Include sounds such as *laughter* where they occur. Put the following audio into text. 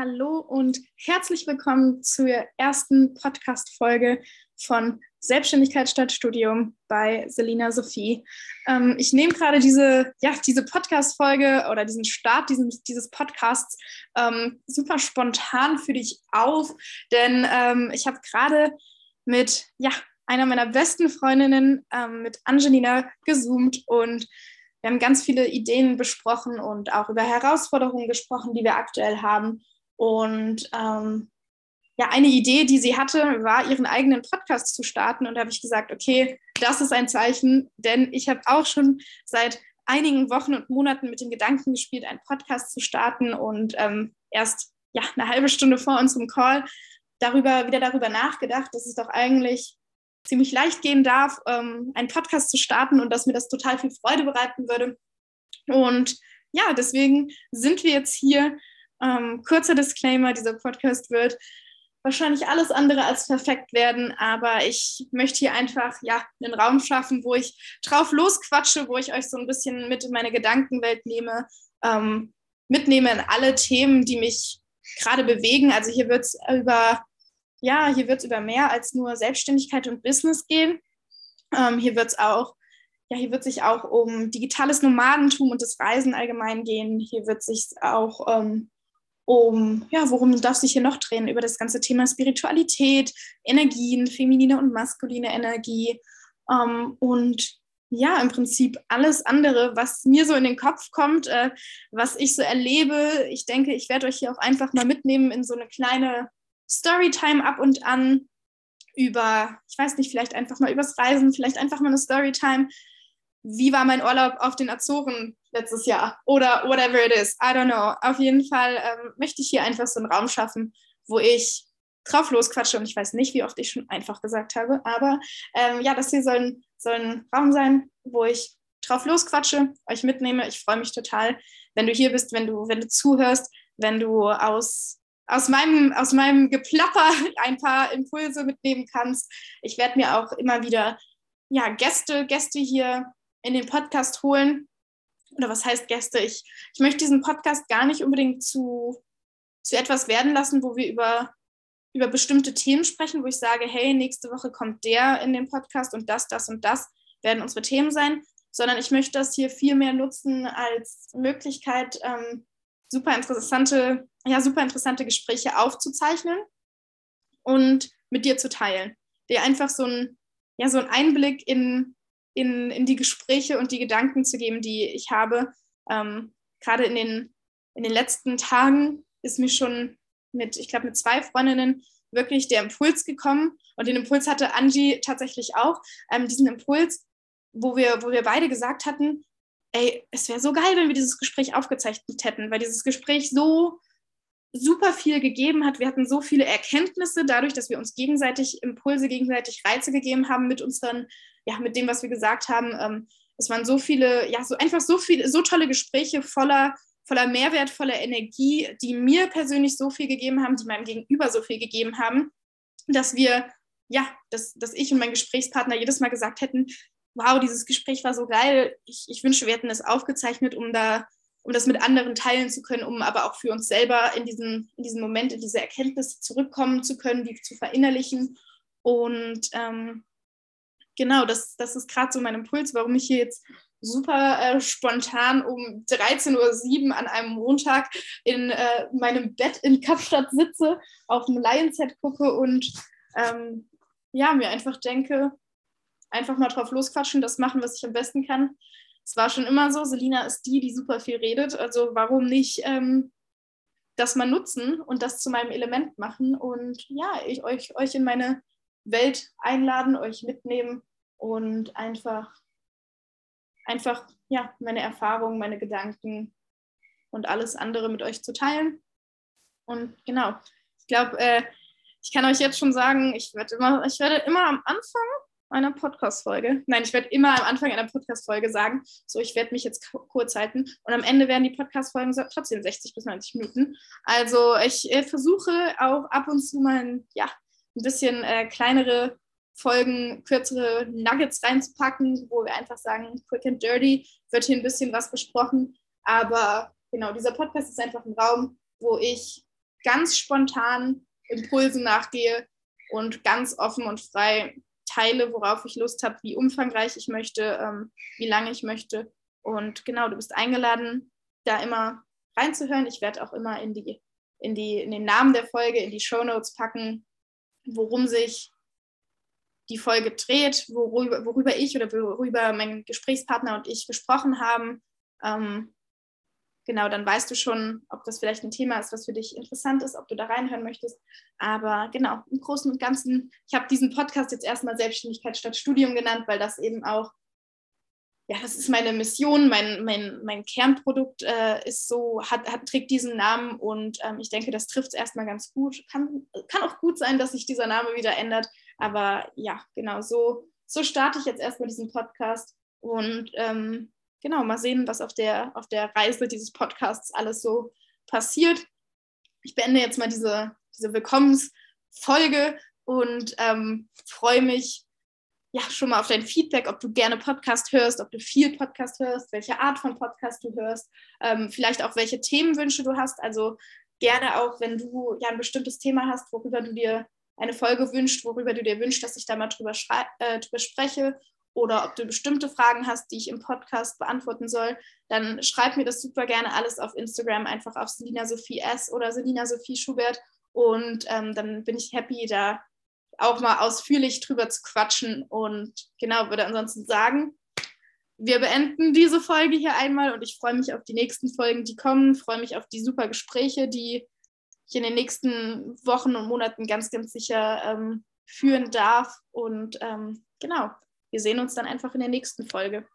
Hallo und herzlich willkommen zur ersten Podcast-Folge von Selbstständigkeit statt Studium bei Selina Sophie. Ähm, ich nehme gerade diese, ja, diese Podcast-Folge oder diesen Start dieses, dieses Podcasts ähm, super spontan für dich auf, denn ähm, ich habe gerade mit ja, einer meiner besten Freundinnen, ähm, mit Angelina, gezoomt und wir haben ganz viele Ideen besprochen und auch über Herausforderungen gesprochen, die wir aktuell haben. Und ähm, ja, eine Idee, die sie hatte, war, ihren eigenen Podcast zu starten. Und da habe ich gesagt, okay, das ist ein Zeichen, denn ich habe auch schon seit einigen Wochen und Monaten mit dem Gedanken gespielt, einen Podcast zu starten und ähm, erst ja, eine halbe Stunde vor unserem Call darüber, wieder darüber nachgedacht, dass es doch eigentlich ziemlich leicht gehen darf, ähm, einen Podcast zu starten und dass mir das total viel Freude bereiten würde. Und ja, deswegen sind wir jetzt hier ähm, kurzer Disclaimer, dieser Podcast wird wahrscheinlich alles andere als perfekt werden, aber ich möchte hier einfach ja einen Raum schaffen, wo ich drauf losquatsche, wo ich euch so ein bisschen mit in meine Gedankenwelt nehme, ähm, mitnehme in alle Themen, die mich gerade bewegen. Also hier wird es über ja, hier wird es über mehr als nur Selbstständigkeit und Business gehen. Ähm, hier wird es auch ja, hier wird sich auch um digitales Nomadentum und das Reisen allgemein gehen. Hier wird sich auch ähm, um, ja, worum darf sich hier noch drehen? Über das ganze Thema Spiritualität, Energien, feminine und maskuline Energie ähm, und ja, im Prinzip alles andere, was mir so in den Kopf kommt, äh, was ich so erlebe. Ich denke, ich werde euch hier auch einfach mal mitnehmen in so eine kleine Storytime ab und an über, ich weiß nicht, vielleicht einfach mal übers Reisen, vielleicht einfach mal eine Storytime. Wie war mein Urlaub auf den Azoren? letztes Jahr oder whatever it is. I don't know. Auf jeden Fall ähm, möchte ich hier einfach so einen Raum schaffen, wo ich drauf losquatsche und ich weiß nicht, wie oft ich schon einfach gesagt habe, aber ähm, ja, das hier soll ein, soll ein Raum sein, wo ich drauf losquatsche, euch mitnehme. Ich freue mich total, wenn du hier bist, wenn du, wenn du zuhörst, wenn du aus, aus, meinem, aus meinem Geplapper *laughs* ein paar Impulse mitnehmen kannst. Ich werde mir auch immer wieder ja, Gäste, Gäste hier in den Podcast holen, oder was heißt Gäste? Ich, ich möchte diesen Podcast gar nicht unbedingt zu, zu etwas werden lassen, wo wir über, über bestimmte Themen sprechen, wo ich sage, hey, nächste Woche kommt der in den Podcast und das, das und das werden unsere Themen sein, sondern ich möchte das hier viel mehr nutzen als Möglichkeit, ähm, super interessante, ja, super interessante Gespräche aufzuzeichnen und mit dir zu teilen. Dir einfach so ein, ja, so einen Einblick in, in, in die Gespräche und die Gedanken zu geben, die ich habe. Ähm, Gerade in den, in den letzten Tagen ist mir schon mit, ich glaube, mit zwei Freundinnen wirklich der Impuls gekommen. Und den Impuls hatte Angie tatsächlich auch. Ähm, diesen Impuls, wo wir, wo wir beide gesagt hatten, ey, es wäre so geil, wenn wir dieses Gespräch aufgezeichnet hätten, weil dieses Gespräch so super viel gegeben hat. Wir hatten so viele Erkenntnisse dadurch, dass wir uns gegenseitig Impulse, gegenseitig Reize gegeben haben mit unseren ja, mit dem, was wir gesagt haben. Ähm, es waren so viele, ja, so einfach so viele, so tolle Gespräche voller, voller Mehrwert, voller Energie, die mir persönlich so viel gegeben haben, die meinem Gegenüber so viel gegeben haben, dass wir, ja, dass, dass ich und mein Gesprächspartner jedes Mal gesagt hätten, wow, dieses Gespräch war so geil. Ich, ich wünsche, wir hätten es aufgezeichnet, um da, um das mit anderen teilen zu können, um aber auch für uns selber in diesen, in diesen Moment, in diese Erkenntnisse zurückkommen zu können, die zu verinnerlichen. Und ähm, genau, das, das ist gerade so mein Impuls, warum ich hier jetzt super äh, spontan um 13.07 Uhr an einem Montag in äh, meinem Bett in Kapstadt sitze, auf dem Lionset gucke und ähm, ja, mir einfach denke, einfach mal drauf losquatschen, das machen, was ich am besten kann. Es war schon immer so, Selina ist die, die super viel redet, also warum nicht ähm, das mal nutzen und das zu meinem Element machen und ja, ich euch, euch in meine Welt einladen, euch mitnehmen und einfach, einfach ja, meine Erfahrungen, meine Gedanken und alles andere mit euch zu teilen. Und genau, ich glaube, äh, ich kann euch jetzt schon sagen, ich werde immer, ich werde immer am Anfang einer Podcast-Folge, nein, ich werde immer am Anfang einer Podcast-Folge sagen, so, ich werde mich jetzt kurz halten und am Ende werden die Podcast-Folgen trotzdem 60 bis 90 Minuten. Also ich äh, versuche auch ab und zu mal, ja, ein bisschen äh, kleinere Folgen kürzere Nuggets reinzupacken, wo wir einfach sagen, quick and dirty, wird hier ein bisschen was besprochen. Aber genau, dieser Podcast ist einfach ein Raum, wo ich ganz spontan Impulsen nachgehe und ganz offen und frei teile, worauf ich Lust habe, wie umfangreich ich möchte, ähm, wie lange ich möchte. Und genau, du bist eingeladen, da immer reinzuhören. Ich werde auch immer in, die, in, die, in den Namen der Folge, in die Show Notes packen, worum sich die Folge dreht, worüber, worüber ich oder worüber mein Gesprächspartner und ich gesprochen haben. Ähm, genau, dann weißt du schon, ob das vielleicht ein Thema ist, was für dich interessant ist, ob du da reinhören möchtest. Aber genau, im Großen und Ganzen, ich habe diesen Podcast jetzt erstmal Selbstständigkeit statt Studium genannt, weil das eben auch, ja, das ist meine Mission, mein, mein, mein Kernprodukt äh, ist so, hat, hat, trägt diesen Namen und ähm, ich denke, das trifft es erstmal ganz gut. Kann, kann auch gut sein, dass sich dieser Name wieder ändert, aber ja, genau, so, so starte ich jetzt erstmal diesen Podcast und ähm, genau, mal sehen, was auf der, auf der Reise dieses Podcasts alles so passiert. Ich beende jetzt mal diese, diese Willkommensfolge und ähm, freue mich ja schon mal auf dein Feedback, ob du gerne Podcast hörst, ob du viel Podcast hörst, welche Art von Podcast du hörst, ähm, vielleicht auch welche Themenwünsche du hast. Also gerne auch, wenn du ja ein bestimmtes Thema hast, worüber du dir eine Folge wünscht, worüber du dir wünschst, dass ich da mal drüber, äh, drüber spreche oder ob du bestimmte Fragen hast, die ich im Podcast beantworten soll, dann schreib mir das super gerne alles auf Instagram, einfach auf Selina Sophie S oder Selina Sophie Schubert. Und ähm, dann bin ich happy, da auch mal ausführlich drüber zu quatschen. Und genau, würde ansonsten sagen, wir beenden diese Folge hier einmal und ich freue mich auf die nächsten Folgen, die kommen, freue mich auf die super Gespräche, die ich in den nächsten Wochen und Monaten ganz, ganz sicher ähm, führen darf. Und ähm, genau, wir sehen uns dann einfach in der nächsten Folge.